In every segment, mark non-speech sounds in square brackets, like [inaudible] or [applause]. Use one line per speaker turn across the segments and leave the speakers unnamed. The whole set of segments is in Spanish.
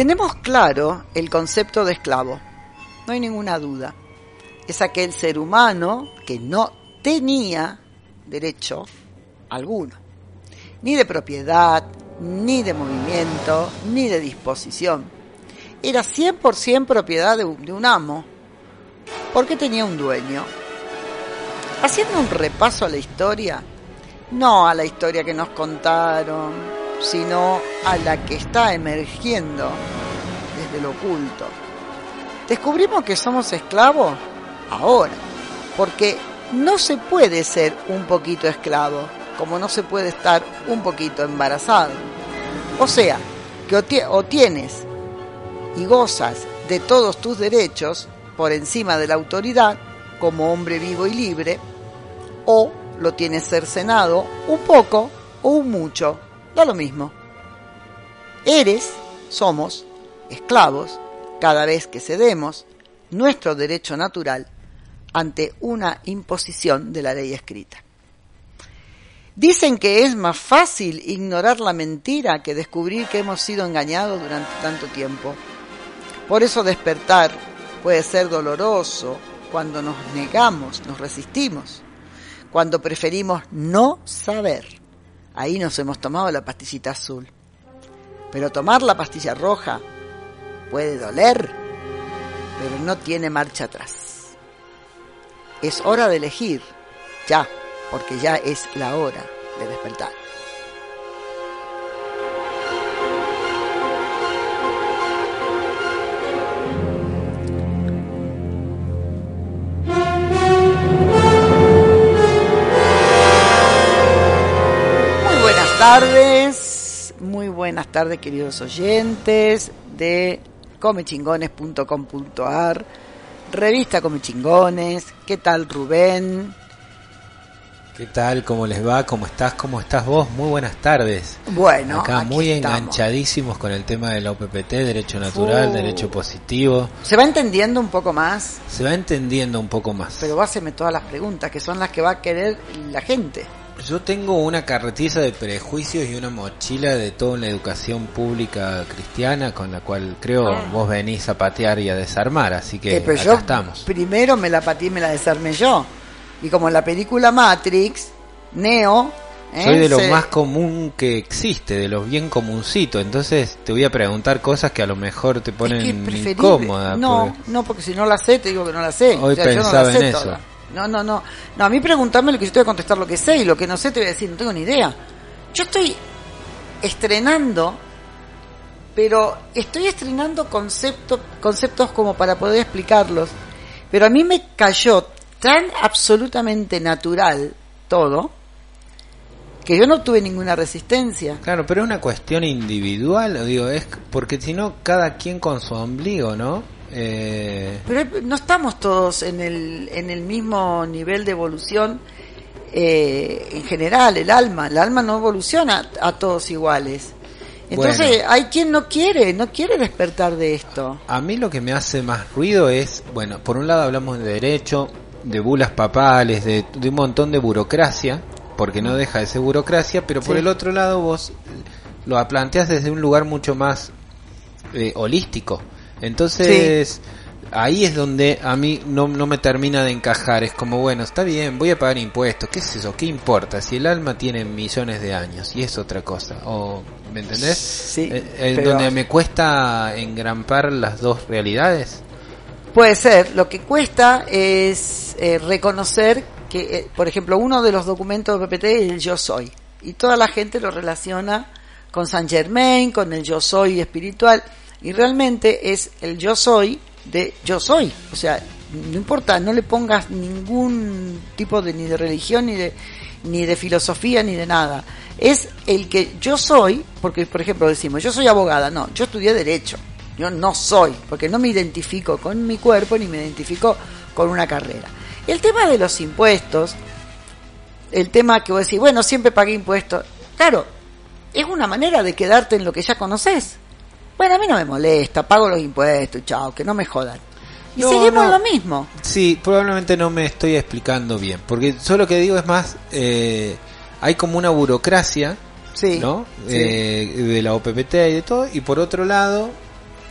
Tenemos claro el concepto de esclavo, no hay ninguna duda. Es aquel ser humano que no tenía derecho alguno, ni de propiedad, ni de movimiento, ni de disposición. Era 100% propiedad de un, amo, porque tenía un dueño. Haciendo un repaso a la historia, no a la historia que nos contaron, sino a la que está emergiendo desde lo oculto. Descubrimos que somos esclavos ahora, porque no se puede ser un poquito esclavo, como no se puede estar un poquito embarazado. O sea, que o, tienes y gozas de todos tus derechos por encima de la autoridad, como hombre vivo y libre, o lo tienes cercenado un poco o un mucho, da lo mismo. Eres, somos, esclavos cada vez que cedemos nuestro derecho natural ante una imposición de la ley escrita. Dicen que es más fácil ignorar la mentira que descubrir que hemos sido engañados durante tanto tiempo. Por eso despertar puede ser doloroso cuando nos negamos, nos resistimos, cuando preferimos no saber. Ahí nos hemos tomado la pastillita azul. Pero tomar la pastilla roja puede doler, pero no tiene marcha atrás. Es hora de elegir, ya, porque ya es la hora de despertar. Tardes, muy buenas tardes queridos oyentes de comechingones.com.ar Revista Come Chingones. ¿Qué tal, Rubén?
¿Qué tal? ¿Cómo les va? ¿Cómo estás? ¿Cómo estás vos? Muy buenas tardes.
Bueno,
acá muy enganchadísimos con el tema de la OPPT, derecho natural, derecho positivo.
¿Se va entendiendo un poco más?
Se va entendiendo un poco más.
Pero báseme todas las preguntas, que son las que va a querer la gente.
Yo tengo una carretiza de prejuicios y una mochila de toda la educación pública cristiana con la cual creo ah. vos venís a patear y a desarmar, así que
eh, acá estamos. Primero me la pateé y me la desarmé yo. Y como en la película Matrix, Neo...
¿eh? Soy de lo más común que existe, de los bien comuncito, entonces te voy a preguntar cosas que a lo mejor te ponen incómoda.
No, no, porque si no la sé, te digo que no la sé.
Hoy pensaba en eso.
No, no, no. No, a mí preguntarme lo que yo te voy a contestar lo que sé y lo que no sé te voy a decir, no tengo ni idea. Yo estoy estrenando, pero estoy estrenando conceptos, conceptos como para poder explicarlos. Pero a mí me cayó tan absolutamente natural todo que yo no tuve ninguna resistencia.
Claro, pero es una cuestión individual, digo, es porque si no cada quien con su ombligo, ¿no?
Eh... Pero no estamos todos en el, en el mismo nivel de evolución eh, en general, el alma. El alma no evoluciona a todos iguales. Entonces hay quien no quiere, no quiere despertar de esto.
A mí lo que me hace más ruido es, bueno, por un lado hablamos de derecho, de bulas papales, de, un montón de burocracia, porque no deja de ser burocracia, pero por el otro lado vos lo planteas desde un lugar mucho más eh, holístico. Entonces, ahí es donde a mí no, no me termina de encajar. Es como, bueno, está bien, voy a pagar impuestos. ¿Qué es eso? ¿Qué importa? Si el alma tiene millones de años y es otra cosa. O, ¿Me entendés?
Sí.
Eh, eh, donde me cuesta engrampar las dos realidades.
Puede ser. Lo que cuesta es eh, reconocer que, por ejemplo, uno de los documentos de PPT es el yo soy. Y toda la gente lo relaciona con Saint Germain, con el yo soy espiritual y realmente es el yo soy de yo soy. O sea, no importa, no le pongas ningún tipo de ni de religión ni de ni de filosofía ni de nada. Es el que yo soy, porque por ejemplo decimos, yo soy abogada, no, yo estudié derecho. Yo no soy, porque no me identifico con mi cuerpo ni me identifico con una carrera. El tema de los impuestos, el tema que vos decís, bueno, siempre pagué impuestos. Claro, es una manera de quedarte en lo que ya conoces. Bueno, a mí no me molesta, pago los impuestos, chao, que no me jodan. Y seguimos lo mismo.
Sí, probablemente no me estoy explicando bien, porque yo lo que digo es más, eh, hay como una burocracia, ¿no? Eh, de la OPPT y de todo, y por otro lado,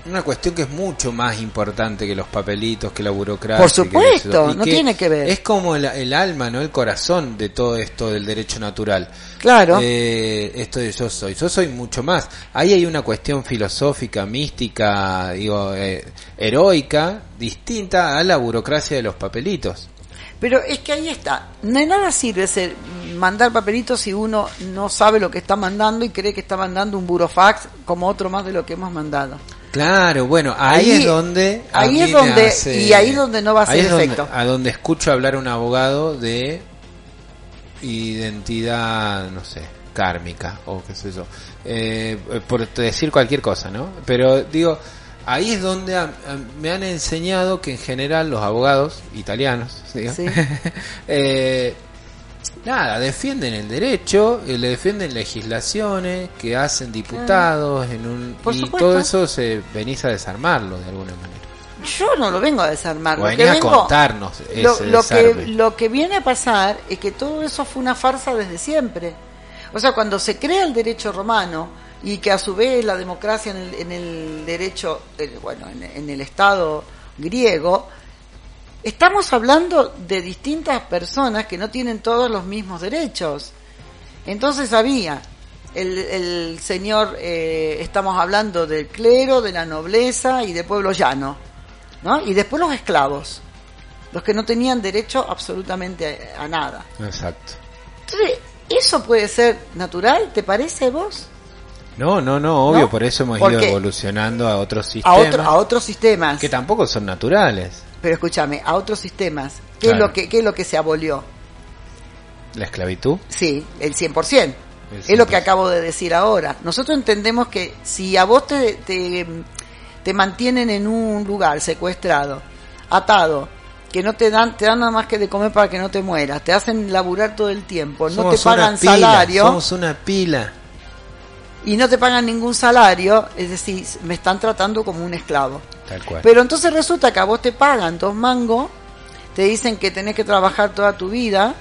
Una cuestión que es mucho más importante que los papelitos, que la burocracia.
Por supuesto, no tiene que ver.
Es como el, el, alma, ¿no? El corazón de todo esto del derecho natural.
Claro.
Eh, esto de yo soy. Yo soy mucho más. Ahí hay una cuestión filosófica, mística, digo, eh, heroica, distinta a la burocracia de los papelitos.
Pero es que ahí está. De nada sirve ser, mandar papelitos si uno no sabe lo que está mandando y cree que está mandando un burofax como otro más de lo que hemos mandado.
Claro, bueno, ahí, es donde
ahí es donde y ahí es donde no va a ser efecto.
a donde escucho hablar un abogado de identidad, no sé, kármica o qué sé yo, eh, por decir cualquier cosa, ¿no? Pero digo, ahí es donde me han enseñado que en general los abogados italianos, [laughs] eh, nada, defienden el derecho, eh, le defienden legislaciones que hacen diputados en un y todo eso se venís a desarmarlo de alguna manera.
Yo no lo vengo a desarmar,
lo que a contarnos
lo, que lo que viene a pasar es que todo eso fue una farsa desde siempre. O sea, cuando se crea el derecho romano y que a su vez la democracia en el, en el derecho, bueno, en el Estado griego, Estamos hablando de distintas personas que no tienen todos los mismos derechos. Entonces había el, señor, eh, estamos hablando del clero, de la nobleza y del pueblo llano, ¿no? Y después los esclavos, los que no tenían derecho absolutamente a, nada.
Exacto.
Entonces, ¿eso puede ser natural? ¿Te parece vos?
No, no, no, obvio, por eso hemos ido evolucionando a otros sistemas.
A, a otros sistemas.
Que tampoco son naturales.
Pero escúchame, a otros sistemas, ¿qué, es, lo que, ¿qué es lo que se abolió?
¿La esclavitud?
Sí, el 100%. Es lo que acabo de decir ahora. Nosotros entendemos que si a vos te, te, mantienen en un lugar secuestrado, atado, que no te dan, te dan nada más que de comer para que no te mueras, te hacen laburar todo el tiempo, no te pagan salario.
Somos una pila.
Y no te pagan ningún salario, es decir, me están tratando como un esclavo.
Cual.
Pero entonces resulta que a vos te pagan dos mangos, te dicen que tenés que trabajar toda tu vida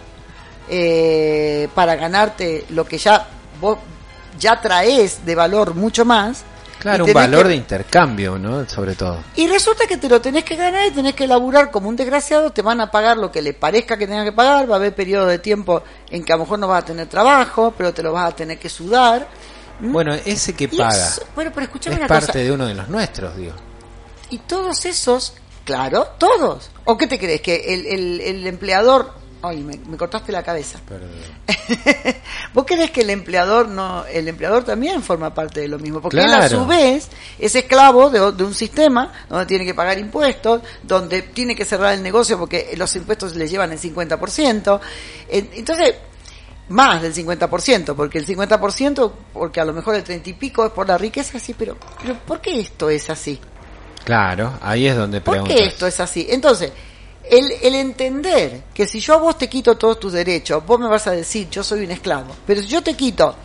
eh, para ganarte lo que ya vos ya traes de valor mucho más.
Claro, un valor de intercambio, ¿no? Sobre todo.
Y resulta que te lo tenés que ganar y tenés que laburar como un desgraciado, te van a pagar lo que le parezca que tengas que pagar, va a haber periodo de tiempo en que a lo mejor no vas a tener trabajo, pero te lo vas a tener que sudar.
Bueno, ese que paga
bueno, pero
es parte de uno de los nuestros, digo.
Y todos esos, claro, todos. ¿O qué te crees? Que el, el, el empleador... Ay, me, cortaste la cabeza.
Perdón. [laughs]
¿Vos crees que el empleador no, el empleador también forma parte de lo mismo? Porque él a su vez es esclavo de, de, un sistema donde tiene que pagar impuestos, donde tiene que cerrar el negocio porque los impuestos le llevan el 50%. Entonces, más del 50%, porque el 50%, porque a lo mejor el 30 y pico es por la riqueza, sí, pero, pero ¿por qué esto es así?
Claro, ahí es donde preguntas.
¿Por qué esto es así? Entonces, el, el entender que si yo a vos te quito todos tus derechos, vos me vas a decir, yo soy un esclavo, pero si yo te quito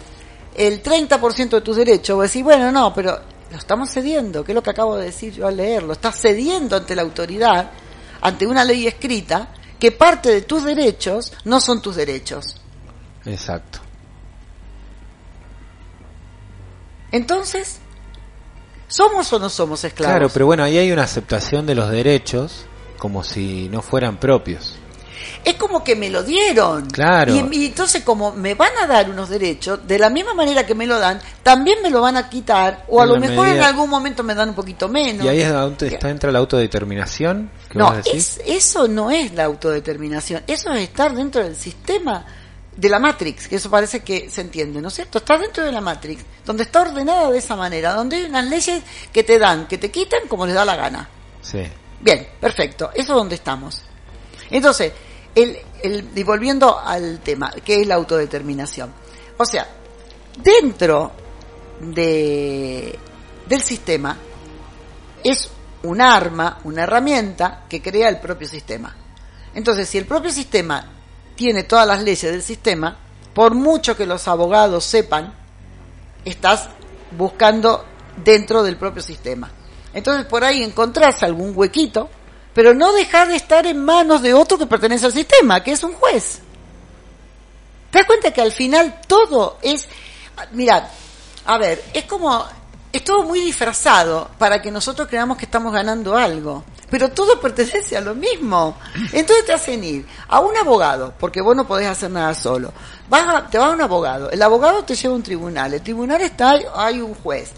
el 30% de tus derechos, vos decís, bueno, no, pero lo estamos cediendo, que es lo que acabo de decir yo al leerlo, estás cediendo ante la autoridad, ante una ley escrita, que parte de tus derechos no son tus derechos.
Exacto.
Entonces, ¿somos o no somos esclavos?
Claro, pero bueno, ahí hay una aceptación de los derechos como si no fueran propios
es como que me lo dieron.
Claro.
Y, entonces como me van a dar unos derechos, de la misma manera que me lo dan, también me lo van a quitar, o a lo mejor en algún momento me dan un poquito menos.
¿Y ahí es donde está, entra la autodeterminación?
No, eso no es la autodeterminación, eso es estar dentro del sistema de la Matrix, que eso parece que se entiende, ¿no es cierto? Está dentro de la Matrix, donde está ordenada de esa manera, donde hay unas leyes que te dan, que te quitan como les da la gana.
Sí.
Bien, perfecto, eso es donde estamos. Entonces, el, el, y volviendo al tema, que es la autodeterminación. O sea, dentro de, del sistema es un arma, una herramienta que crea el propio sistema. Entonces, si el propio sistema tiene todas las leyes del sistema, por mucho que los abogados sepan, estás buscando dentro del propio sistema. Entonces por ahí encontrás algún huequito, pero no dejar de estar en manos de otro que pertenece al sistema, que es un juez. ¿Te das cuenta que al final todo es... Mirad, a ver, es como es todo muy disfrazado para que nosotros creamos que estamos ganando algo. Pero todo pertenece a lo mismo. Entonces te hacen ir a un abogado, porque vos no podés hacer nada solo. Vas a- te va a un abogado. El abogado te lleva a un tribunal. El tribunal está, hay un juez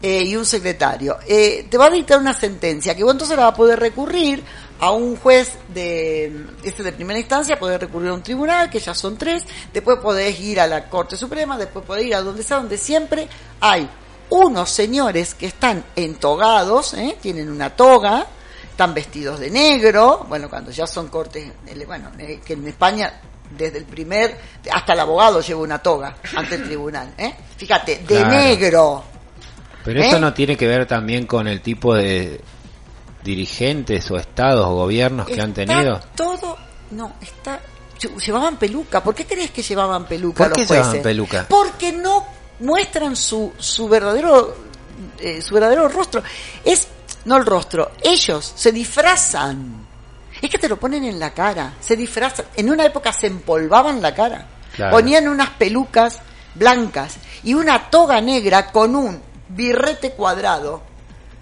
eh, y un secretario. Eh, te va a dictar una sentencia que vos entonces la vas a poder recurrir a un juez de este de primera instancia, podés recurrir a un tribunal, que ya son tres, después podés ir a la Corte Suprema, después podés ir a donde sea, donde siempre hay unos señores que están entogados, ¿eh? tienen una toga, están vestidos de negro, bueno, cuando ya son cortes, eh, bueno, eh, que en España desde el primer, hasta el abogado lleva una toga ante el tribunal, ¿eh? Fíjate, de
Claro.
negro.
Pero eso
¿Eh?
no tiene que ver también con el tipo de dirigentes o estados o gobiernos que han tenido.
todo, no, está, lle- llevaban peluca. ¿Por qué crees que llevaban peluca
¿Por qué
los jueces?
llevaban peluca?
Porque no muestran su, su verdadero, eh, su verdadero rostro. Es, no el rostro, ellos se disfrazan. Es que te lo ponen en la cara, se disfrazan. En una época se empolvaban la cara.
Claro.
Ponían unas pelucas blancas y una toga negra con un birrete cuadrado,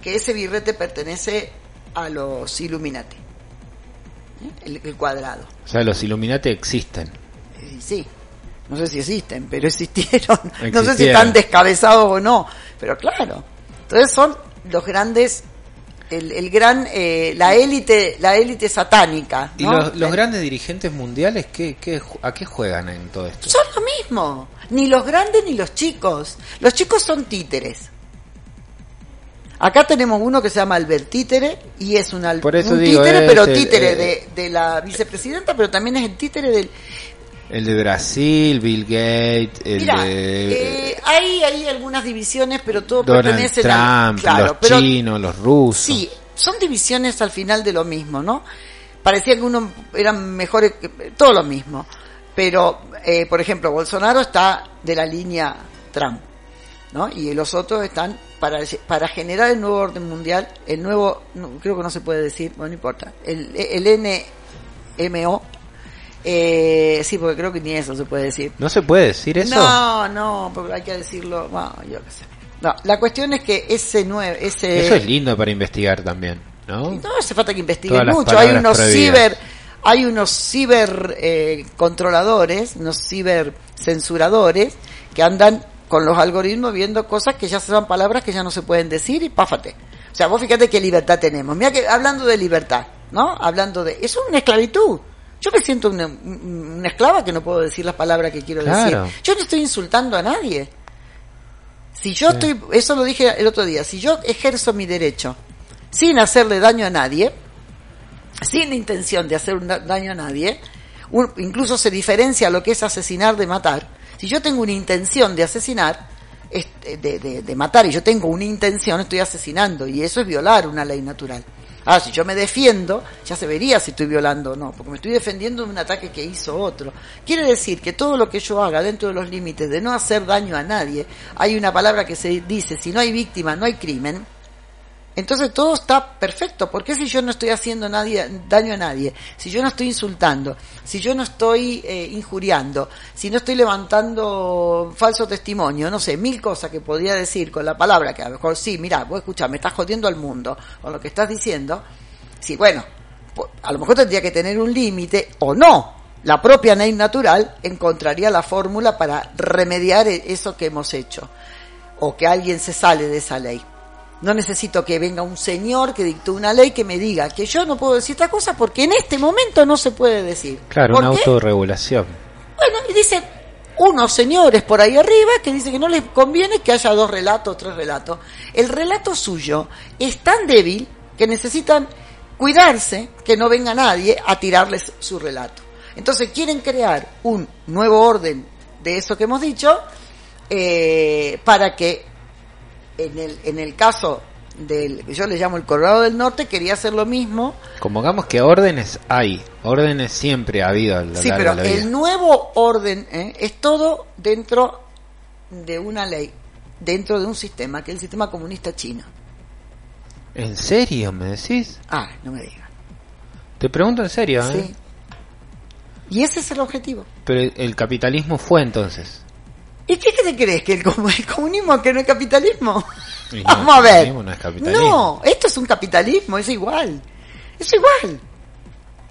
que ese birrete pertenece a los Illuminati. ¿Eh? El, el cuadrado.
O sea, los Illuminati existen.
Sí, no sé si existen, pero [laughs] existieron. No sé si están descabezados o no, pero claro. Entonces son los grandes, el, el gran, eh, la élite, la élite satánica.
¿Y los, los grandes dirigentes mundiales qué, qué, a qué juegan en todo esto?
Son lo mismo, ni los grandes ni los chicos. Los chicos son títeres. Acá tenemos uno que se llama Albert Títere y es un,
Por eso
un
digo,
títere, pero
el-
títere
el-
de, de la vicepresidenta, pero también es el títere del,
El de Brasil, Bill Gates, el
Mira,
de
eh, hay, hay algunas divisiones, pero todo pertenece
Trump,
claro,
los
pero
chinos, los rusos.
sí, son divisiones al final de lo mismo, ¿no? Parecía que uno eran mejores, que- todo lo mismo. Pero, eh, por ejemplo, Bolsonaro está de la línea Trump, ¿no? Y los otros están para, para generar el nuevo orden mundial, el nuevo, no, creo que no se puede decir, bueno, no importa, el, el NMO, eh, sí, porque creo que ni eso se puede decir.
¿No se puede decir eso?
No, no, porque hay que decirlo. Bueno, yo qué sé. No, la cuestión es que ese nueve, ese
Eso es lindo para investigar también, ¿no?
no hace falta que investiguen mucho. Hay unos
prohibidas.
ciber, hay unos ciber eh, controladores, unos ciber censuradores que andan con los algoritmos viendo cosas que ya son palabras que ya no se pueden decir y páfate. O sea, vos fíjate qué libertad tenemos. Mira que hablando de libertad, ¿no? Hablando de eso es una esclavitud. Yo me siento una, una esclava que no puedo decir las palabras que quiero
Claro.
decir. Yo no estoy insultando a nadie. Si yo estoy, eso lo dije el otro día, si yo ejerzo mi derecho sin hacerle daño a nadie, sin intención de hacer un da- daño a nadie, un- incluso se diferencia lo que es asesinar de matar. Si yo tengo una intención de asesinar, de, de- de matar y yo tengo una intención, estoy asesinando y eso es violar una ley natural. Ahora, si yo me defiendo, ya se vería si estoy violando o no, porque me estoy defendiendo de un ataque que hizo otro. Quiere decir que todo lo que yo haga dentro de los límites de no hacer daño a nadie, hay una palabra que se dice, si no hay víctima, no hay crimen, entonces todo está perfecto. ¿Por qué si yo no estoy haciendo nadie, daño a nadie? Si yo no estoy insultando, si yo no estoy eh, injuriando, si no estoy levantando falso testimonio, no sé, mil cosas que podría decir con la palabra, que a lo mejor sí, mira, vos escuchá, me estás jodiendo al mundo con lo que estás diciendo. Sí, bueno, a lo mejor tendría que tener un límite o no. La propia ley natural encontraría la fórmula para remediar e- eso que hemos hecho o que alguien se sale de esa ley. No necesito que venga un señor que dictó una ley que me diga que yo no puedo decir esta cosa porque en este momento no se puede decir.
Claro,
¿Por
una
qué?
autorregulación.
Bueno, y dicen unos señores por ahí arriba que dicen que no les conviene que haya dos relatos, tres relatos. El relato suyo es tan débil que necesitan cuidarse que no venga nadie a tirarles su relato. Entonces quieren crear un nuevo orden de eso que hemos dicho eh, para que en el, en el caso del yo le llamo el Colorado del Norte quería hacer lo mismo
Como hagamos que órdenes hay, órdenes siempre ha habido a lo
Sí,
largo
pero
de la vida.
el nuevo orden ¿eh? es todo dentro de una ley, dentro de un sistema, que es el sistema comunista chino.
¿En serio me decís?
Ah, no me digas.
Te pregunto en serio, ¿eh?
Sí. Y ese es el objetivo.
Pero el capitalismo fue entonces.
¿Y qué te crees? ¿Que el, comu- el comunismo que no es capitalismo?
No, [laughs]
Vamos a ver.
no es capitalismo.
No, esto es un capitalismo, es igual. Es igual.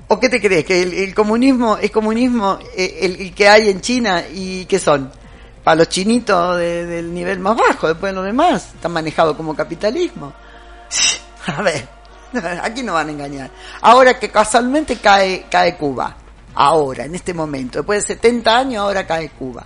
¿O qué te crees? ¿Que el, el comunismo es comunismo eh, el, el que hay en China y qué son? Para los chinitos de- del nivel más bajo, después de los demás, están manejados como capitalismo. [laughs] A ver, [laughs] aquí no van a engañar. Ahora que casualmente cae, cae Cuba, ahora, en este momento, después de 70 años, ahora cae Cuba.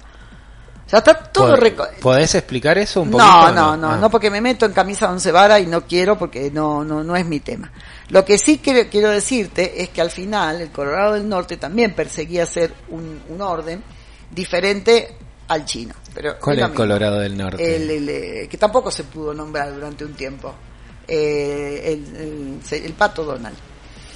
O sea, está todo
¿Pod-
reco-
¿Podés explicar eso un poquito?
no, no, no,
Ah.
no, porque me meto en camisa once varas y no quiero porque no, no, no es mi tema. Lo que sí quiero, quiero decirte es que al final el Colorado del Norte también perseguía hacer un, un orden diferente al chino. Pero
¿Cuál es el. Colorado del Norte?
El, el, eh, que tampoco se pudo nombrar durante un tiempo. Eh, el, el- el pato Donald.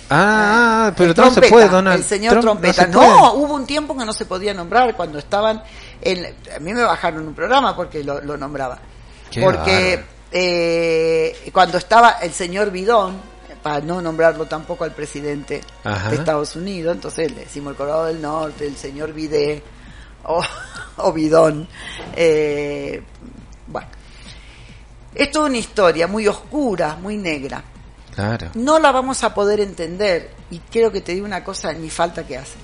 Ah, ah, pero
El
no se
trompeta,
puede, Donald.
El señor
Trump-
trompeta.
se
No, hubo un tiempo que no se podía nombrar cuando estaban. En, a mí me bajaron un programa porque lo, lo nombraba.
Qué
porque eh, cuando estaba el señor Bidón, para no nombrarlo tampoco al presidente
Ajá.
de Estados Unidos, entonces le decimos el Colorado del Norte, el señor Bidé o, [laughs] o Bidón. Eh, bueno, esto es una historia muy oscura, muy negra No la vamos a poder entender y creo que te digo una cosa ni falta que hace.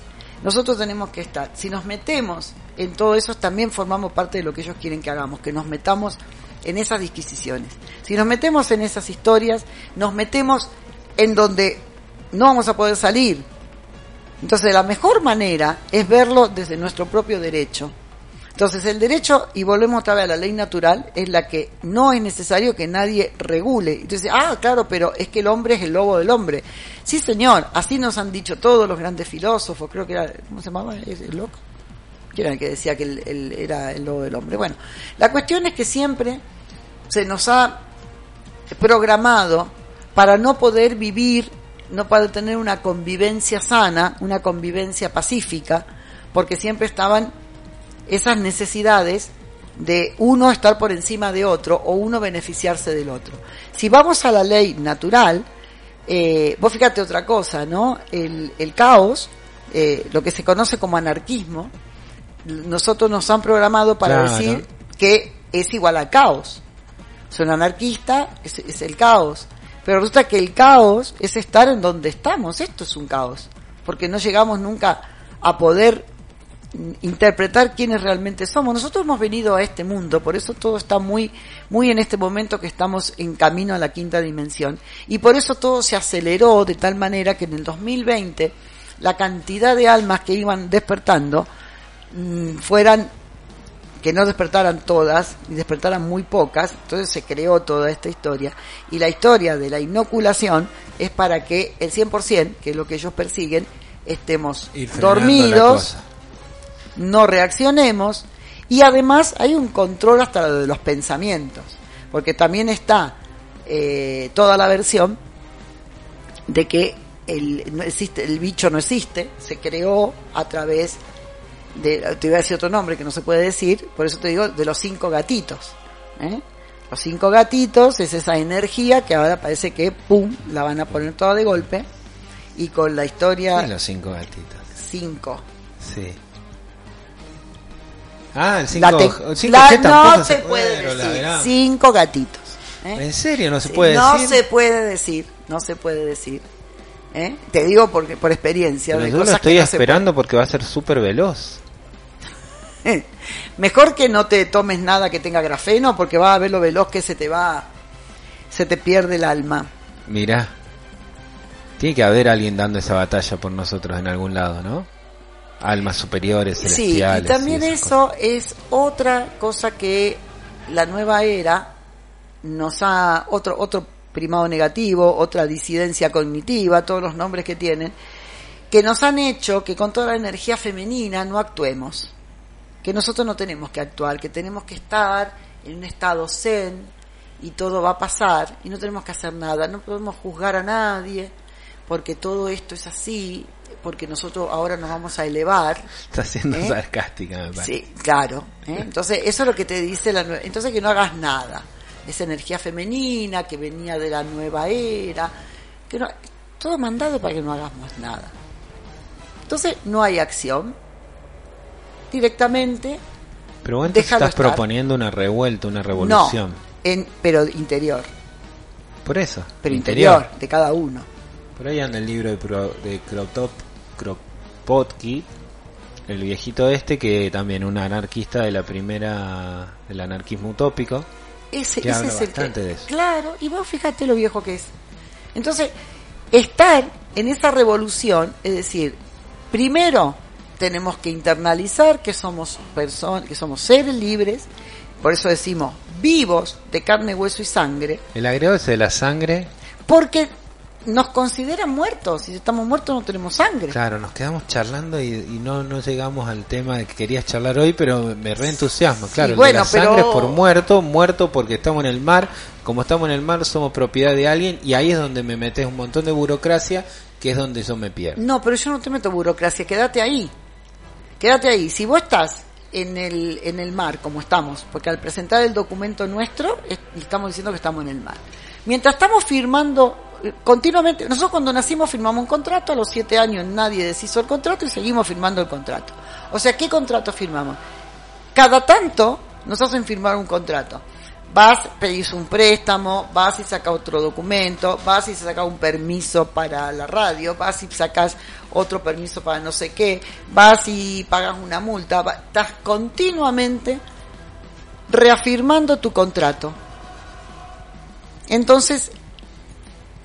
Nosotros tenemos que estar si nos metemos en todo eso también formamos parte de lo que ellos quieren que hagamos que nos metamos en esas disquisiciones. Si nos metemos en esas historias nos metemos en donde no vamos a poder salir. Entonces la mejor manera es verlo desde nuestro propio derecho entonces el derecho, y volvemos otra vez a la ley natural, es la que no es necesario que nadie regule. Entonces, ah, claro, pero es que el hombre es el lobo del hombre. Sí, señor, así nos han dicho todos los grandes filósofos, creo que era, ¿cómo se llamaba? ¿Es el loco? ¿Quién era el que decía que el- el- era el lobo del hombre? Bueno, la cuestión es que siempre se nos ha programado para no poder vivir, no para tener una convivencia sana, una convivencia pacífica, porque siempre estaban esas necesidades de uno estar por encima de otro o uno beneficiarse del otro. Si vamos a la ley natural, eh, vos fíjate otra cosa, ¿no? El, el caos, eh, lo que se conoce como anarquismo, nosotros nos han programado para
Claro.
decir que es igual a caos. Soy un anarquista, es, es el caos. Pero resulta que el caos es estar en donde estamos. Esto es un caos. Porque no llegamos nunca a poder interpretar quiénes realmente somos. Nosotros hemos venido a este mundo, por eso todo está muy, muy en este momento que estamos en camino a la quinta dimensión. Y por eso todo se aceleró de tal manera que en el 2020 la cantidad de almas que iban despertando mm, fueran que no despertaran todas y despertaran muy pocas, entonces se creó toda esta historia. Y la historia de la inoculación es para que el 100%, que es lo que ellos persiguen, estemos dormidos. No reaccionemos y además hay un control hasta lo de los pensamientos, porque también está eh, toda la versión de que el, no existe, el bicho no existe, se creó a través de, te voy a decir otro nombre que no se puede decir, por eso te digo, de los cinco gatitos. ¿eh? Los cinco gatitos es esa energía que ahora parece que, ¡pum!, la van a poner toda de golpe. Y con la historia
Sí, los cinco gatitos.
cinco.
Sí. Ah, el cinco,
La
cinco
la- no se puede decir. Cinco gatitos. ¿eh?
¿En serio no se puede
no
decir?
se puede decir, no se puede decir. ¿eh? Te digo porque por experiencia.
Pero
de
yo lo estoy
que no
esperando porque va a ser súper veloz. [laughs]
Mejor que no te tomes nada que tenga grafeno porque vas a ver lo veloz que se te va, se te pierde el alma.
Mirá. Tiene que haber alguien dando esa batalla por nosotros en algún lado, ¿no? Almas superiores,
Sí, y
celestiales.
también eso es otra cosa que la nueva era nos ha otro otro primado negativo, otra disidencia cognitiva, todos los nombres que tienen, que nos han hecho que con toda la energía femenina no actuemos, que nosotros no tenemos que actuar, que tenemos que estar en un estado zen y todo va a pasar y no tenemos que hacer nada, no podemos juzgar a nadie porque todo esto es así, porque nosotros ahora nos vamos a elevar.
Está siendo
¿Eh?
sarcástica, me parece.
Sí, claro. ¿eh? Entonces, eso es lo que te dice la nueva. Entonces, que no hagas nada. Esa energía femenina que venía de la nueva era. que no, Todo mandado para que no hagamos nada. Entonces, no hay acción. Directamente,
Pero vos estás
estar.
proponiendo una revuelta, una revolución.
en, pero interior,
Por eso.
pero interior, de cada uno.
Por ahí anda el libro de, Pro- de Krotop, Kropotkin, el viejito este que también un anarquista de la primera del anarquismo utópico.
Ese,
Que
ese
habla
es el
bastante de eso.
Claro, y vos fíjate lo viejo que es. Entonces, estar en esa revolución, es decir, primero tenemos que internalizar que somos personas, que somos seres libres, por eso decimos vivos de carne, hueso y sangre,
El agregado ese de la sangre,
porque nos consideran muertos, si estamos muertos no tenemos sangre.
claro, nos quedamos charlando y, y no, no llegamos al tema que querías charlar hoy, pero me reentusiasma. Claro,
bueno,
la sangre
pero-
es por muerto, muerto porque estamos en el mar. Como estamos en el mar, somos propiedad de alguien y ahí es donde me metes un montón de burocracia, que es donde yo me pierdo.
No, pero yo no te meto burocracia, quédate ahí. Quédate ahí. Si vos estás en el, en el mar, como estamos, porque al presentar el documento nuestro, es- estamos diciendo que estamos en el mar. Mientras estamos firmando continuamente, nosotros cuando nacimos firmamos un contrato, a los siete años nadie deshizo el contrato y seguimos firmando el contrato. O sea, ¿qué contrato firmamos? Cada tanto nos hacen firmar un contrato. Vas, pedís un préstamo, vas y sacas otro documento, vas y sacas un permiso para la radio, vas y sacas otro permiso para no sé qué, vas y pagas una multa, va- estás continuamente reafirmando tu contrato. Entonces,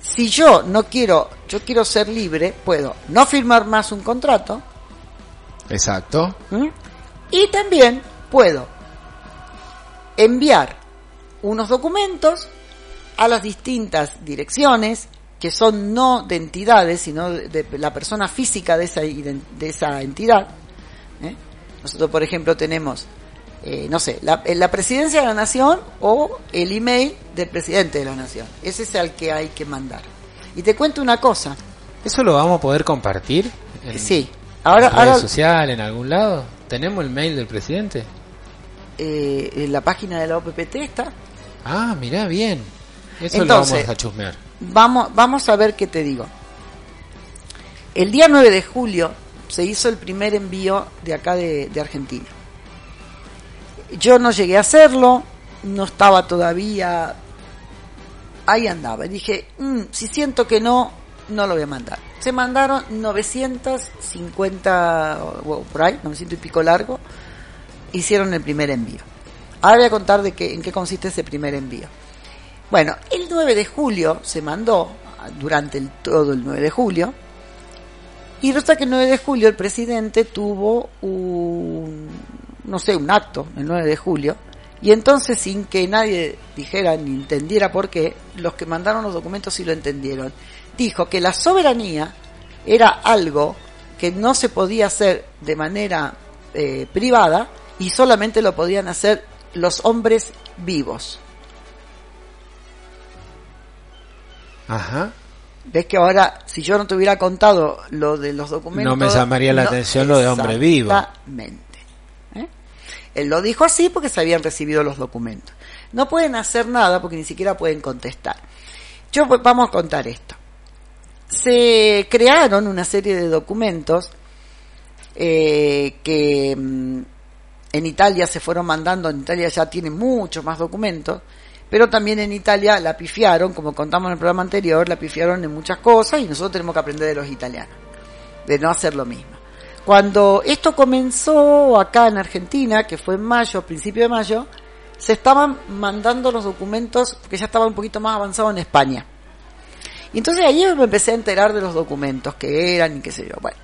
si yo no quiero, yo quiero ser libre, puedo no firmar más un contrato,
Exacto.
¿Mm? Y también puedo enviar unos documentos a las distintas direcciones que son no de entidades, sino de, de la persona física de esa, de esa entidad. ¿eh? Nosotros, por ejemplo, tenemos, eh, no sé, la, la presidencia de la nación o el email del presidente de la nación. Ese es al que hay que mandar. Y te cuento una cosa.
¿Eso lo vamos a poder compartir? En
Sí. Ahora,
en redes
ahora
sociales, en algún lado? ¿Tenemos el mail del presidente?
eh, en la página de la OPPT está.
Ah, mirá, bien. Eso
Entonces-
lo vamos a chusmear.
Vamos, vamos a ver qué te digo. El día 9 de julio se hizo el primer envío de acá de, de Argentina. Yo no llegué a hacerlo, no estaba todavía. Ahí andaba. Y dije, "Mm, si siento que no, no lo voy a mandar. Se mandaron 950, o, por ahí, 900 y pico largo, hicieron el primer envío. Ahora voy a contar de qué, en qué consiste ese primer envío. Bueno, el 9 de julio se mandó, durante todo el 9 de julio, y resulta que el 9 de julio el presidente tuvo un, no sé, un acto, el 9 de julio, y entonces sin que nadie dijera ni entendiera por qué, los que mandaron los documentos sí lo entendieron. Dijo que la soberanía era algo que no se podía hacer de manera eh, privada y solamente lo podían hacer los hombres vivos.
Ajá.
Ves que ahora, si yo no te hubiera contado lo de los documentos...
No me llamaría la atención lo de hombre vivo.
Exactamente. Él lo dijo así porque se habían recibido los documentos. No pueden hacer nada porque ni siquiera pueden contestar. Yo vamos a contar esto. Se crearon una serie de documentos eh, que mm, en Italia se fueron mandando, en Italia ya tienen muchos más documentos, pero también en Italia la pifiaron, como contamos en el programa anterior, la pifiaron en muchas cosas y nosotros tenemos que aprender de los italianos, de no hacer lo mismo. Cuando esto comenzó acá en Argentina, que fue en mayo, principio de mayo, se estaban mandando los documentos, porque ya estaba un poquito más avanzado en España. Y entonces ahí me empecé a enterar de los documentos que eran y qué sé yo. Bueno,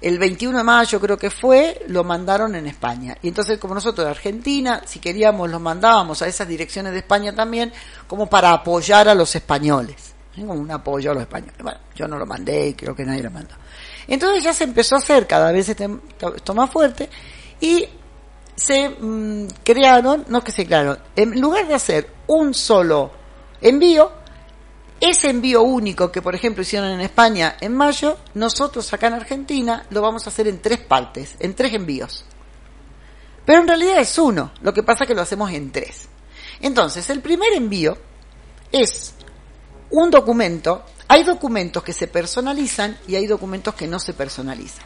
el 21 de mayo creo que fue, lo mandaron en España. Y entonces como nosotros de Argentina, si queríamos, los mandábamos a esas direcciones de España también, como para apoyar a los españoles. Como un apoyo a los españoles. Bueno, yo no lo mandé y creo que nadie lo mandó. Entonces ya se empezó a hacer cada vez esto más fuerte y se mm, crearon, no que se crearon, en lugar de hacer un solo envío, ese envío único que, por ejemplo, hicieron en España en mayo, nosotros acá en Argentina lo vamos a hacer en tres partes, en tres envíos. Pero en realidad es uno, lo que pasa es que lo hacemos en tres. Entonces, el primer envío es un documento, hay documentos que se personalizan y hay documentos que no se personalizan.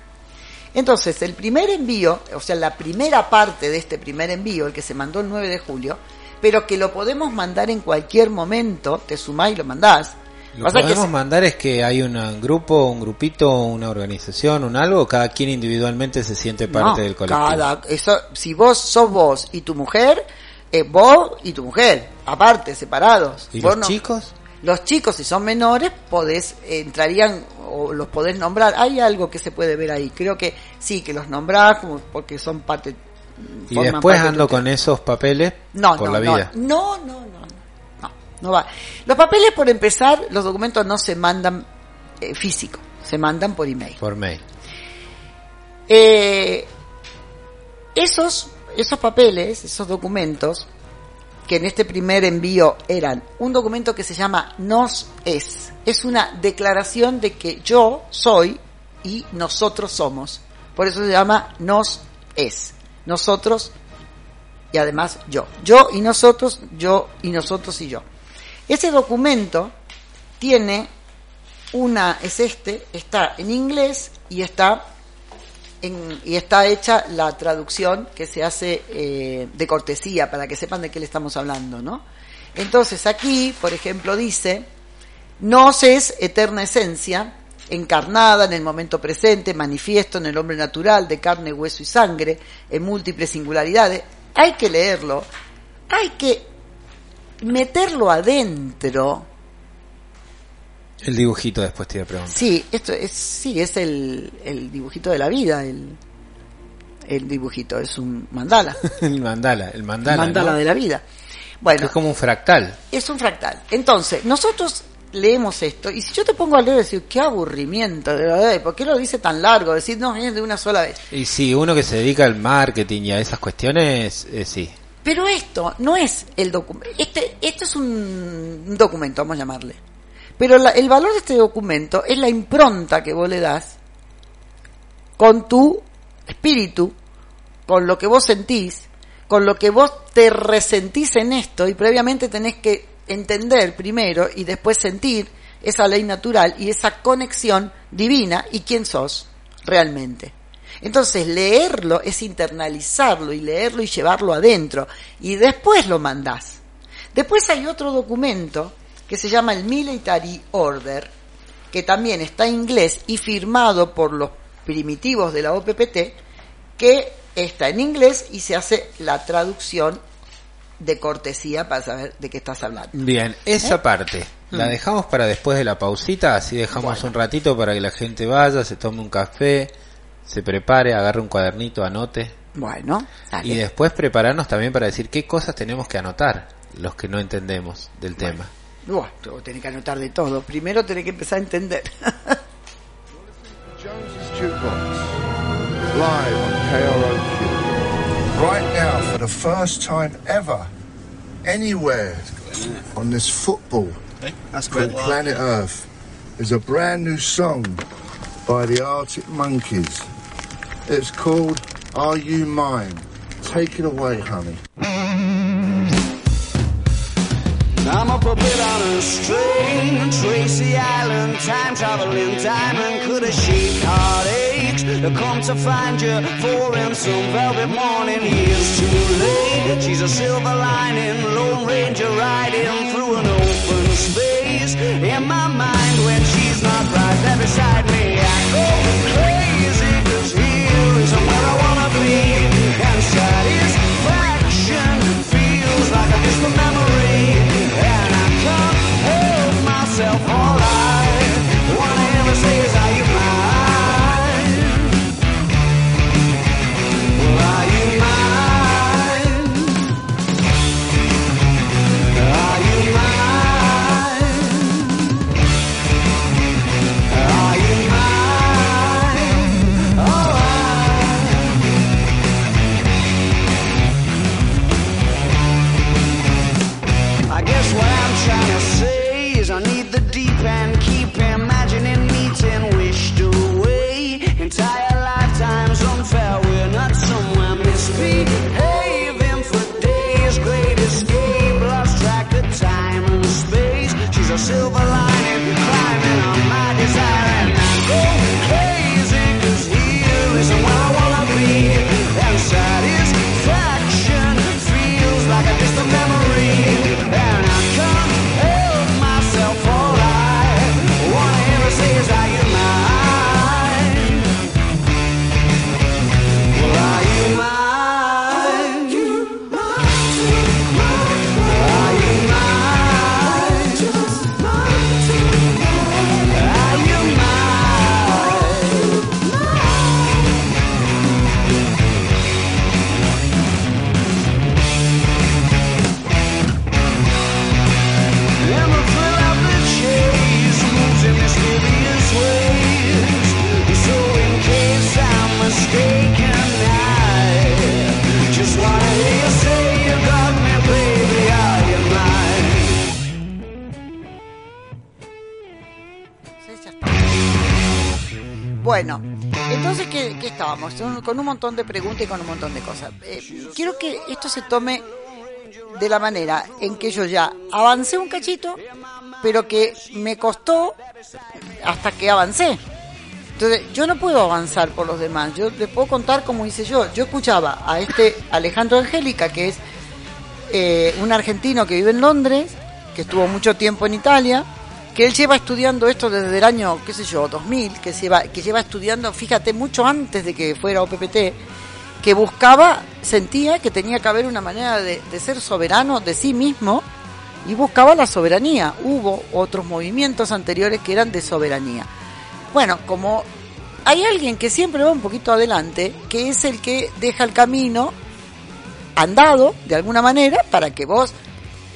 Entonces, el primer envío, o sea, la primera parte de este primer envío, el que se mandó el 9 de julio, pero que lo podemos mandar en cualquier momento, te sumás y lo mandás.
Lo que
que
podemos
se-
mandar es que hay un grupo, un grupito, una organización, un algo, cada quien individualmente se siente parte
No,
del colectivo.
cada- eso, si vos sos vos y tu mujer, eh, vos y tu mujer, aparte, separados.
¿Y
Vos
los
no-
chicos?
Los chicos, si son menores, podés, entrarían o los podés nombrar. Hay algo que se puede ver ahí. Creo que sí, que los nombrás como porque son parte.
Y después
parte
ando con esos papeles
no,
por
no,
la vida.
No, no, no, no, no, no va. Los papeles, por empezar, los documentos no se mandan eh, físico, se mandan por email.
Por mail.
Eh, esos, esos papeles, esos documentos, que en este primer envío eran un documento que se llama Nos es. Es una declaración de que yo soy y nosotros somos. Por eso se llama Nos es. Nosotros y además yo. Yo y nosotros, yo y nosotros y yo. Ese documento tiene una, es este, está en inglés y está y está hecha la traducción que se hace eh, de cortesía para que sepan de qué le estamos hablando, ¿no? Entonces aquí, por ejemplo, dice, nos es eterna esencia, encarnada en el momento presente, manifiesto en el hombre natural, de carne, hueso y sangre, en múltiples singularidades. Hay que leerlo, hay que meterlo adentro.
El dibujito después te iba a preguntar.
Sí, esto es, sí, es el, el dibujito de la vida, el, el dibujito, es un mandala, [laughs]
el mandala, el mandala,
mandala
¿no?
de la vida. Bueno,
es como un fractal.
es un fractal. Entonces, nosotros leemos esto, y si yo te pongo a leer, decir, qué aburrimiento, de verdad, ¿por qué lo dice tan largo? Decir, no, es de una sola vez.
Y sí, uno que se dedica al marketing y a esas cuestiones, eh, sí.
Pero esto no es el documento, este, esto es un documento, vamos a llamarle. Pero la- el valor de este documento es la impronta que vos le das con tu espíritu, con lo que vos sentís, con lo que vos te resentís en esto y previamente tenés que entender primero y después sentir esa ley natural y esa conexión divina y quién sos realmente. Entonces leerlo es internalizarlo y leerlo y llevarlo adentro y después lo mandás. Después hay otro documento que se llama el Military Order, que también está en inglés y firmado por los primitivos de la OPPT, que está en inglés y se hace la traducción de cortesía para saber de qué estás hablando.
Bien, esa
¿Eh?
parte la
Mm.
dejamos para después de la pausita, así dejamos un ratito para que la gente vaya, se tome un café, se prepare, agarre un cuadernito, anote
Bueno, dale.
y después prepararnos también para decir qué cosas tenemos que anotar, los que no entendemos del tema.
Buah, tú tenés que anotar de todo. Primero tenés que empezar a entender.
Jones's Jukebox, live on KROQ. Right now, for the first time ever, anywhere on this football
That's
called Planet Earth, is a brand new song by the Arctic Monkeys. It's called Are You Mine? Take it away, honey.
I'm a bit on a string, Tracy Island, time traveling diamond, could have shaped heartaches. To come to find you for in some velvet morning, years too late. She's a silver lining, Lone Ranger riding through an open space. In my mind, when she's not right there beside me, I go crazy,
Bueno, entonces, ¿qué, qué estábamos? Con un montón de preguntas y con un montón de cosas. Eh, quiero que esto se tome de la manera en que yo ya avancé un cachito, pero que me costó hasta que avancé. Entonces, yo no puedo avanzar por los demás. Yo les puedo contar como hice yo. Yo escuchaba a este Alejandro Angélica, que es eh, un argentino que vive en Londres, que estuvo mucho tiempo en Italia, que él lleva estudiando esto desde el año, qué sé yo, 2000, que lleva, que lleva estudiando, fíjate, mucho antes de que fuera OPPT, que buscaba, sentía que tenía que haber una manera de, ser soberano de sí mismo y buscaba la soberanía. Hubo otros movimientos anteriores que eran de soberanía. Bueno, como hay alguien que siempre va un poquito adelante, que es el que deja el camino andado de alguna manera para que vos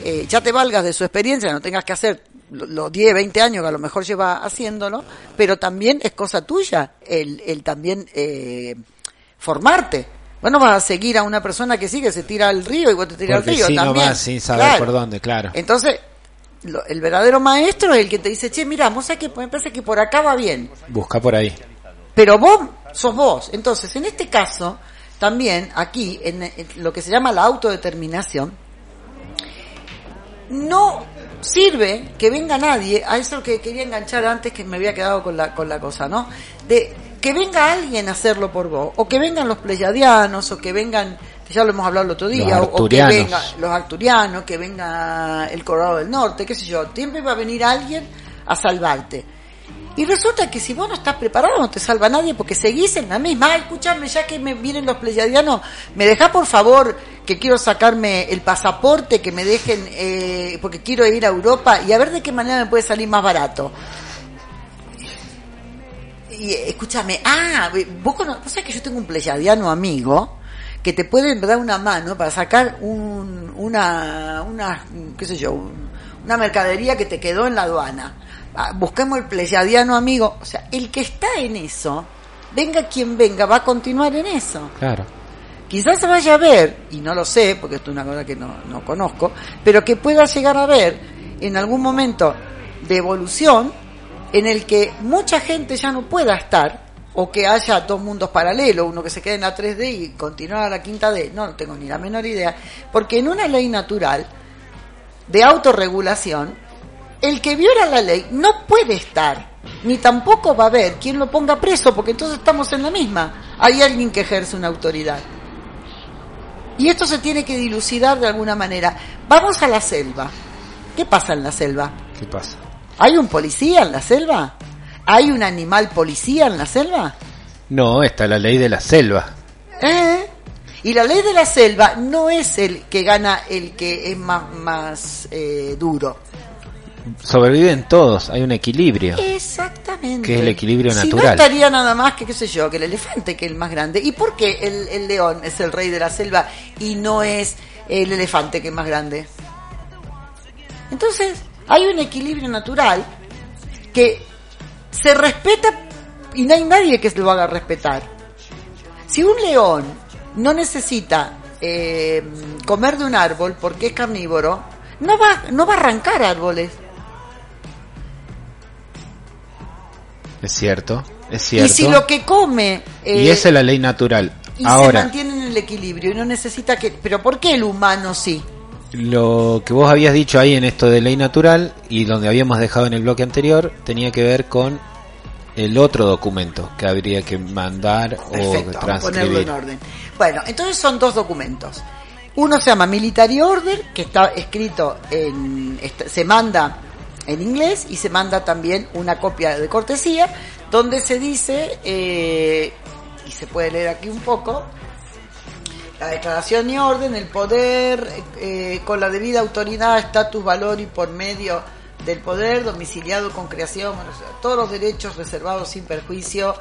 eh, ya te valgas de su experiencia, no tengas que hacer los 10, 20 años que a lo mejor lleva haciéndolo, pero también es cosa tuya el, el también eh, formarte. Vos no vas a seguir a una persona que sigue, se tira al río y vos te tiras al río
sí
también.
nomás, sin saber por dónde, claro.
Entonces, lo- el verdadero maestro es el que te dice, che, mira, vos sabés que me parece que por acá va bien.
Busca por ahí.
Pero vos sos vos. Entonces, en este caso, también aquí, en, en lo que se llama la autodeterminación, no sirve que venga nadie, a eso que quería enganchar antes que me había quedado con la, con la cosa, ¿no? De que venga alguien a hacerlo por vos, o que vengan los pleyadianos, o que vengan, que ya lo hemos hablado el otro día, o- o que venga los arturianos, que venga el Colorado del Norte, qué sé yo, siempre va a venir alguien a salvarte. Y resulta que si vos no estás preparado no te salva nadie porque seguís en la misma. Ah, escúchame, ya que me vienen los pleyadianos, ¿me dejás por favor que quiero sacarme el pasaporte, que me dejen, eh, porque quiero ir a Europa y a ver de qué manera me puede salir más barato? Y escúchame, ah, vos, cono- vos sabés que yo tengo un pleyadiano amigo que te puede dar una mano para sacar un, una, una, qué sé yo, un- una mercadería que te quedó en la aduana. Ah, busquemos el pleyadiano amigo. O sea, el que está en eso, venga quien venga, va a continuar en eso.
Claro.
Quizás se vaya a ver, y no lo sé, porque esto es una cosa que no, no conozco, pero que pueda llegar a ver en algún momento de evolución en el que mucha gente ya no pueda estar, o que haya dos mundos paralelos, uno que se quede en la 3D y continúa a la quinta D, no, no tengo ni la menor idea, porque en una ley natural de autorregulación, el que viola la ley no puede estar, ni tampoco va a haber quien lo ponga preso, porque entonces estamos en la misma. Hay alguien que ejerce una autoridad. Y esto se tiene que dilucidar de alguna manera. Vamos a la selva. ¿Qué pasa en la selva?
¿Qué pasa?
¿Hay un policía en la selva? ¿Hay un animal policía en la selva?
No, está la ley de la selva.
¿Eh? Y la ley de la selva no es el que gana el que es más, más eh, duro.
Sobreviven todos, hay un equilibrio.
Exactamente.
Que es el equilibrio
Si
natural.
no estaría nada más que, qué sé yo, que el elefante, que es el más grande. ¿Y por qué el, el león es el rey de la selva y no es el elefante que es más grande? Entonces, hay un equilibrio natural que se respeta y no hay nadie que se lo haga respetar. Si un león no necesita eh, comer de un árbol porque es carnívoro, no va, no va a arrancar árboles.
Es cierto, es
Y
cierto.
si lo que come eh,
Y esa es la ley natural.
y se
Ahora,
mantiene en el equilibrio y no necesita que... Pero ¿por qué el humano sí?
lo que vos habías dicho ahí en esto de ley natural y donde habíamos dejado en el bloque anterior tenía que ver con el otro documento que habría que mandar
Perfecto,
o
ponerlo en
transcribir.
orden. Bueno, entonces son dos documentos. Uno se llama Military Order, que está escrito en... se manda en inglés y se manda también una copia de cortesía donde se dice, eh, y se puede leer aquí un poco, la declaración y orden, el poder eh, con la debida autoridad, estatus, valor y por medio del poder, domiciliado con creación, bueno, todos los derechos reservados sin perjuicio,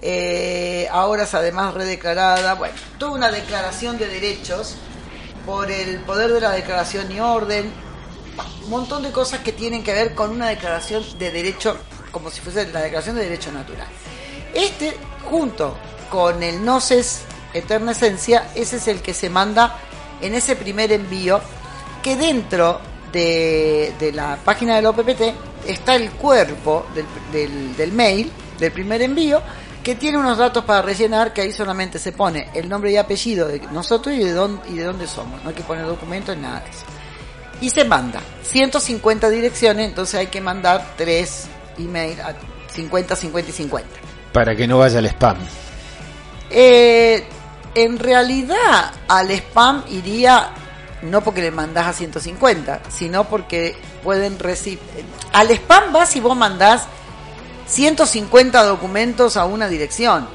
eh, ahora es además redeclarada, bueno, toda una declaración de derechos por el poder de la declaración y orden, un montón de cosas que tienen que ver con una declaración de derecho, como si fuese la declaración de derecho natural. Este, junto con el Noces Eterna Esencia, ese es el que se manda en ese primer envío, que dentro de, la página del OPPT está el cuerpo del, del- del mail, del primer envío, que tiene unos datos para rellenar, que ahí solamente se pone el nombre y apellido de nosotros y de dónde, y de dónde somos. No hay que poner documento ni nada de eso. Y se manda 150 direcciones, entonces hay que mandar 3 emails a 50, 50 y 50.
Para que no vaya al spam.
Eh, en realidad al spam iría no porque le mandás a 150, sino porque pueden recibir... Al spam vas si vos mandás 150 documentos a una dirección.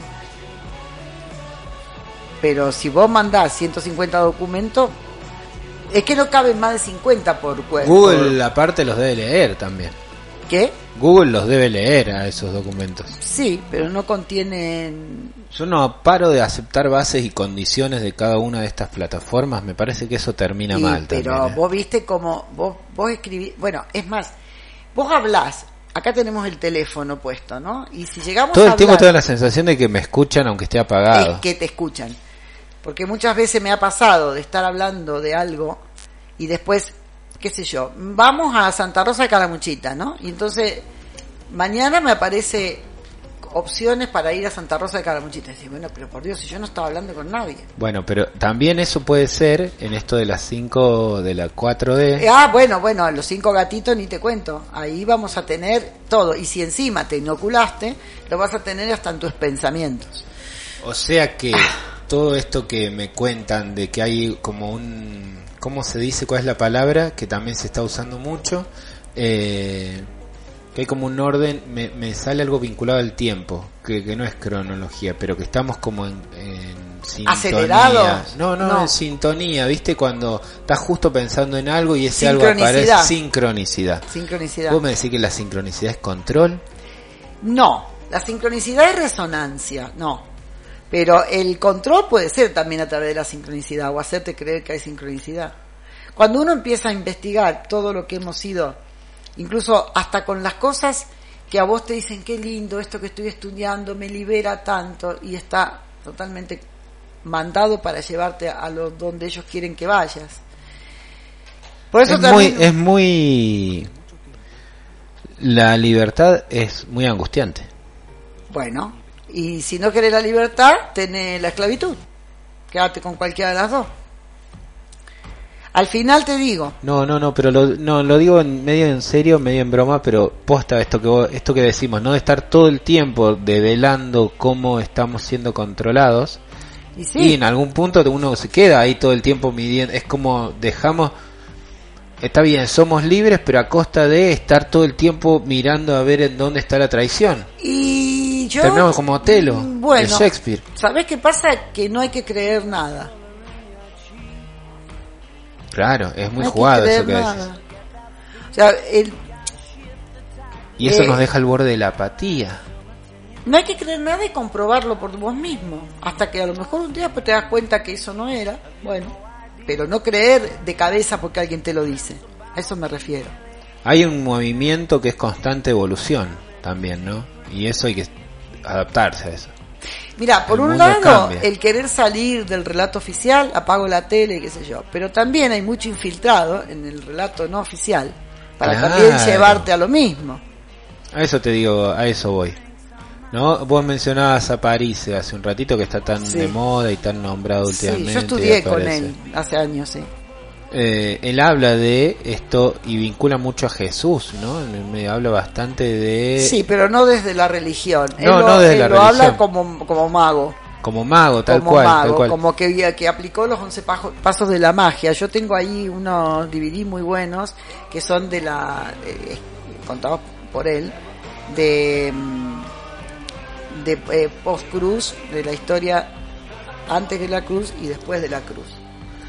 Pero si vos mandás 150 documentos, es que no caben más de 50 por cuerpo.
Google aparte los debe leer también.
¿Qué?
Google los debe leer a esos documentos.
Sí, pero no contienen...
Yo no paro de aceptar bases y condiciones de cada una de estas plataformas. Me parece que eso termina mal.
pero
también, ¿eh?
vos viste como vos, vos escribís... Bueno, es más, vos hablás, acá tenemos el teléfono puesto, ¿no? Y si llegamos
Todo
a
el tiempo
hablar-
tengo la sensación de que me escuchan aunque esté apagado.
es que te escuchan. Porque muchas veces me ha pasado de estar hablando de algo y después, qué sé yo, vamos a Santa Rosa de Calamuchita, ¿no? Y entonces, mañana me aparece opciones para ir a Santa Rosa de Calamuchita. Y decís, bueno, pero por Dios, si yo no estaba hablando con nadie.
Bueno, pero también eso puede ser en esto de las 5 de la 4D.
Eh, Ah, bueno, bueno, a los cinco gatitos ni te cuento. Ahí vamos a tener todo. Y si encima te inoculaste, lo vas a tener hasta en tus pensamientos.
O sea que todo esto que me cuentan de que hay como un... ¿Cómo se dice? ¿Cuál es la palabra? Que también se está usando mucho. Eh, que hay como un orden, me, me sale algo vinculado al tiempo, que, que no es cronología, pero que estamos como en, en sintonía.
¿Acelerados?
No, no,
No.
en sintonía, ¿viste? Cuando estás justo pensando en algo y ese algo aparece.
Sincronicidad.
Sincronicidad.
Sincronicidad.
¿Vos me decís que la sincronicidad es control?
No, la sincronicidad es resonancia, no. Pero el control puede ser también a través de la sincronicidad o hacerte creer que hay sincronicidad. Cuando uno empieza a investigar todo lo que hemos ido, incluso hasta con las cosas que a vos te dicen qué lindo esto que estoy estudiando, me libera tanto y está totalmente mandado para llevarte a lo donde ellos quieren que vayas. Por eso
es
también
muy, es muy la libertad es muy angustiante
Bueno, y si no querés la libertad, tenés la esclavitud. Quédate con cualquiera de las dos. Al final te digo,
no no no pero lo, no lo digo en medio en serio medio en broma pero posta esto que vos- esto que decimos no de estar todo el tiempo develando cómo estamos siendo controlados.
Y
y
sí,
en algún punto uno se queda ahí todo el tiempo midiendo es como dejamos está bien somos libres pero a costa de estar todo el tiempo mirando a ver en dónde está la traición.
Y yo...
terminamos como Otelo
bueno,
de Shakespeare
¿sabés qué pasa? Que no hay que creer nada.
Claro, es muy
No
jugado eso que
nada.
decís.
O sea, el-
Y eso
Eh,
nos deja al borde de la apatía.
no hay que creer nada y comprobarlo por vos mismo. Hasta que a lo mejor un día pues, te das cuenta que eso no era. Bueno, pero no creer de cabeza porque alguien te lo dice. A eso me refiero.
Hay un movimiento que es constante evolución también, ¿no? Y eso hay que adaptarse a eso.
Mira, por
El
un lado,
cambia.
el querer salir del relato oficial, apago la tele, qué sé yo. Pero también hay mucho infiltrado en el relato no oficial para
Claro.
también llevarte a lo mismo.
A eso te digo, a eso voy. ¿No? Vos mencionabas a París hace un ratito que está tan
Sí.
de moda y tan nombrado
Sí,
últimamente.
yo estudié con él hace años, sí.
Eh, él habla de esto y vincula mucho a Jesús, ¿no? Me habla bastante de
Sí, pero no desde la religión. Él
No,
lo,
no desde
él
la
lo habla
religión.
como, como mago.
como mago, tal
como
cual,
mago,
tal cual.
como que, que aplicó los 11 pajo- pasos de la magia. Yo tengo ahí unos DVD muy buenos que son de la, eh, contados por él, de, mm, de eh, post-cruz, de la historia antes de la cruz y después de la cruz.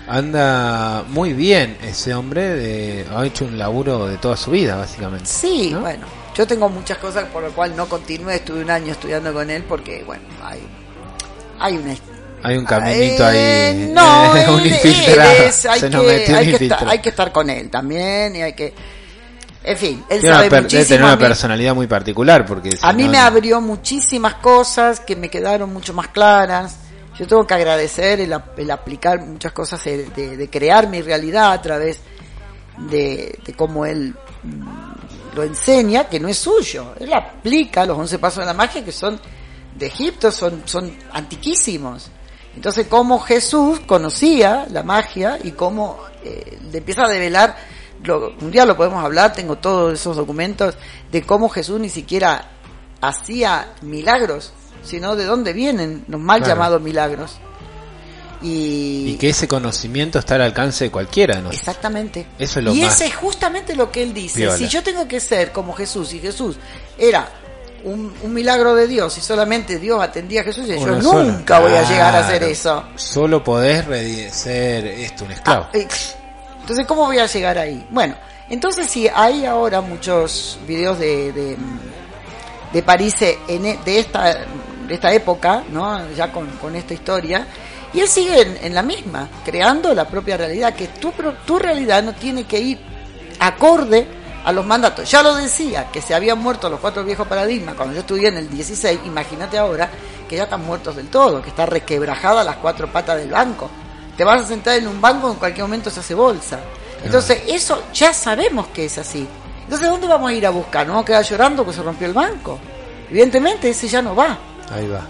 Anda muy bien ese hombre, de, ha hecho un laburo de toda su vida, básicamente.
Sí,
¿no?
bueno, yo tengo muchas cosas por lo cual no continué, estuve un año estudiando con él porque, bueno, hay, hay una
Hay un caminito
Eh,
ahí,
no,
eh, [laughs] un infiltrado.
es- hay,
Se
que,
nos metió un
hay, que estar, hay que estar con él también y hay que... En fin, él
Tiene
sabe
una
muchísimo.
una personalidad muy particular porque si
a mí
no,
me abrió muchísimas cosas que me quedaron mucho más claras. Yo tengo que agradecer el, ap- el aplicar muchas cosas, de, crear mi realidad a través de, cómo él mm, lo enseña que no es suyo. Él aplica los once pasos de la magia que son de Egipto, son, son antiquísimos. Entonces, cómo Jesús conocía la magia y cómo eh, le empieza a develar, lo- un día lo podemos hablar, tengo todos esos documentos, de cómo Jesús ni siquiera hacía milagros, sino de dónde vienen los mal
Claro.
llamados milagros. Y,
Y que ese conocimiento está al alcance de cualquiera nosotros.
Exactamente.
Eso es lo
y
más
ese es justamente lo que él dice. Si yo tengo que ser como Jesús y Jesús era un, un milagro de Dios y solamente Dios atendía a Jesús, yo
Uno
nunca
solo.
voy a llegar a hacer eso.
Solo podés ser esto, un esclavo.
Ah, Entonces, ¿cómo voy a llegar ahí? Bueno, entonces sí, hay ahora muchos videos de, de, de París en, e- de esta de esta época, ¿no? Ya con, con esta historia. Y él sigue en, en la misma, creando la propia realidad, que tu, tu realidad no tiene que ir acorde a los mandatos. Ya lo decía, que se habían muerto los cuatro viejos paradigmas cuando yo estudié en el 16, imagínate ahora que ya están muertos del todo, que está requebrajada las cuatro patas del banco. Te vas a sentar en un banco, en cualquier momento se hace bolsa. Entonces, eso ya sabemos que es así. Entonces, ¿dónde vamos a ir a buscar? ¿No vamos a quedar llorando que se rompió el banco? Evidentemente, ese ya no va.
Ahí va.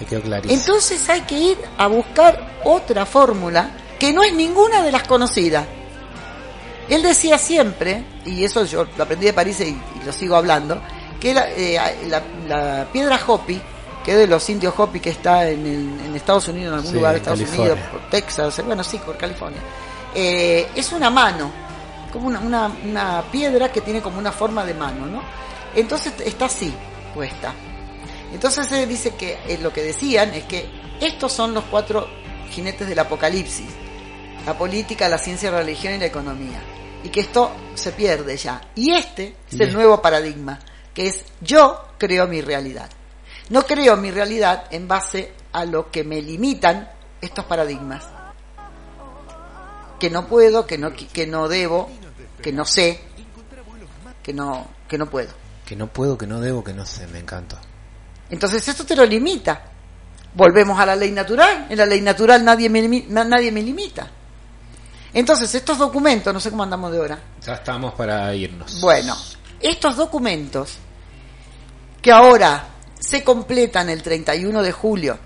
Me quedó clarísimo.
Entonces hay que ir a buscar otra fórmula que no es ninguna de las conocidas. Él decía siempre, y eso yo lo aprendí de París y, y lo sigo hablando, que la, eh, la- la piedra Hopi, que es de los indios Hopi que está en, el- en Estados Unidos, en algún
Sí,
lugar de Estados
California.
Unidos, por Texas, bueno, sí, por California, eh, es una mano, como una, una, una piedra que tiene como una forma de mano, ¿no? Entonces está así, puesta. Entonces se dice que eh, lo que decían es que estos son los cuatro jinetes del apocalipsis. La política, la ciencia, la religión y la economía. Y que esto se pierde ya. Y este es el nuevo paradigma, que es yo creo mi realidad. No creo mi realidad en base a lo que me limitan estos paradigmas. Que no puedo, que no, que no debo, que no sé, que no, que no puedo.
Que no puedo, que no debo, que no sé, me encantó.
Entonces esto te lo limita. Volvemos a la ley natural. En la ley natural nadie me, nadie me limita. Entonces estos documentos, no sé cómo andamos de hora.
Ya estamos para irnos.
Bueno, estos documentos que ahora se completan el 31 de julio,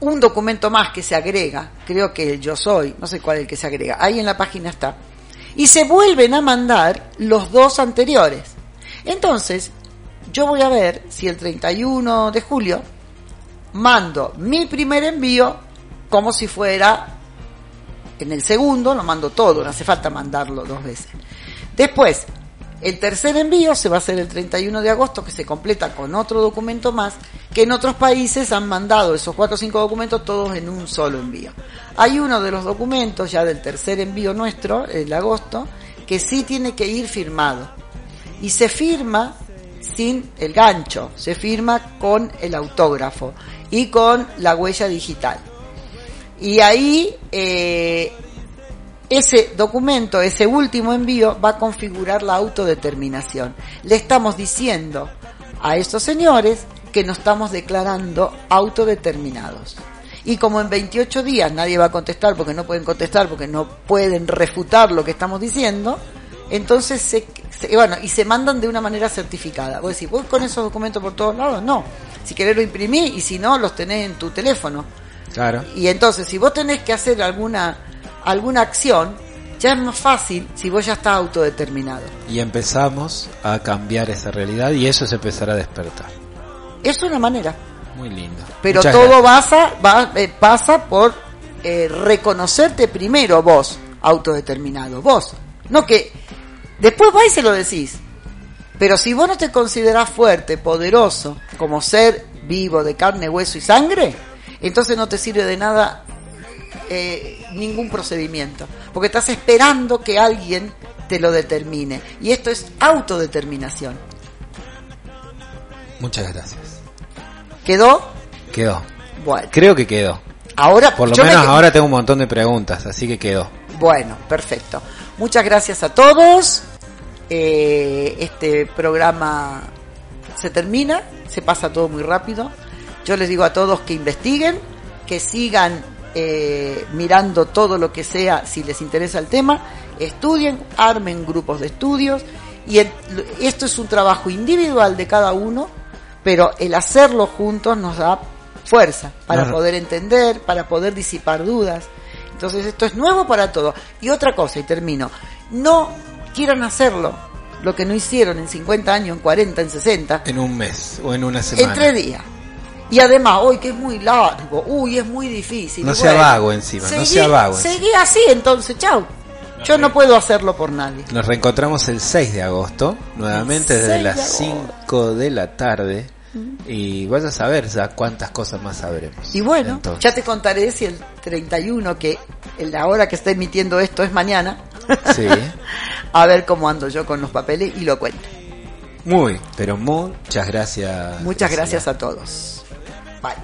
un documento más que se agrega, creo que el yo soy, no sé cuál es el que se agrega, ahí en la página está, y se vuelven a mandar los dos anteriores. Entonces, yo voy a ver si el 31 de julio mando mi primer envío como si fuera en el segundo, lo mando todo, no hace falta mandarlo dos veces. Después, el tercer envío se va a hacer el 31 de agosto, que se completa con otro documento más, que en otros países han mandado esos cuatro o cinco documentos todos en un solo envío. Hay uno de los documentos ya del tercer envío nuestro, el agosto, que sí tiene que ir firmado. Y se firma sin el gancho, se firma con el autógrafo y con la huella digital. Y ahí eh, ese documento, ese último envío, va a configurar la autodeterminación. Le estamos diciendo a estos señores que nos estamos declarando autodeterminados. Y como en 28 días nadie va a contestar porque no pueden contestar, porque no pueden refutar lo que estamos diciendo, entonces se, se- bueno, y se mandan de una manera certificada. Vos decís, ¿vos con esos documentos por todos lados? No. Si querés lo imprimís y si no, los tenés en tu teléfono.
Claro.
Y entonces, si vos tenés que hacer alguna, alguna acción, ya es más fácil si vos ya estás autodeterminado.
Y empezamos a cambiar esa realidad y eso se empezará a despertar.
Es una manera.
Muy lindo.
Pero
Muchas
todo pasa, va, eh, pasa por eh, reconocerte primero vos, autodeterminado, vos. No que después vais y se lo decís. Pero si vos no te considerás fuerte, poderoso, como ser vivo de carne, hueso y sangre, entonces no te sirve de nada eh, ningún procedimiento. Porque estás esperando que alguien te lo determine. Y esto es autodeterminación.
Muchas gracias.
¿Quedó?
Quedó.
Bueno.
Creo que quedó.
Ahora,
Por lo
me
menos ahora tengo un montón de preguntas, así que quedó.
Bueno, perfecto. Muchas gracias a todos. Eh, este programa se termina, se pasa todo muy rápido. Yo les digo a todos que investiguen, que sigan eh, mirando todo lo que sea, si les interesa el tema, estudien, armen grupos de estudios y el- esto es un trabajo individual de cada uno, pero el hacerlo juntos nos da fuerza para
Claro.
poder entender, para poder disipar dudas. Entonces esto es nuevo para todos. Y otra cosa, y termino, no quieran hacerlo, lo que no hicieron en 50 años, en 40, en 60,
En un mes o en una semana.
en tres días. Y además, hoy que es muy largo, uy, es muy difícil.
No sea vago encima, no sea vago
Seguí así, entonces, chau. Yo no puedo hacerlo por nadie.
Nos reencontramos el 6 de agosto, nuevamente desde
6
las
de agosto.
5 de la tarde. Y vaya a saber ya cuántas cosas más sabremos.
Y bueno,
Entonces,
ya te contaré si el 31, que la hora que está emitiendo esto es mañana,
Sí, [laughs]
a ver cómo ando yo con los papeles y lo cuento.
muy, pero muchas gracias.
Muchas gracias a todos. Bye.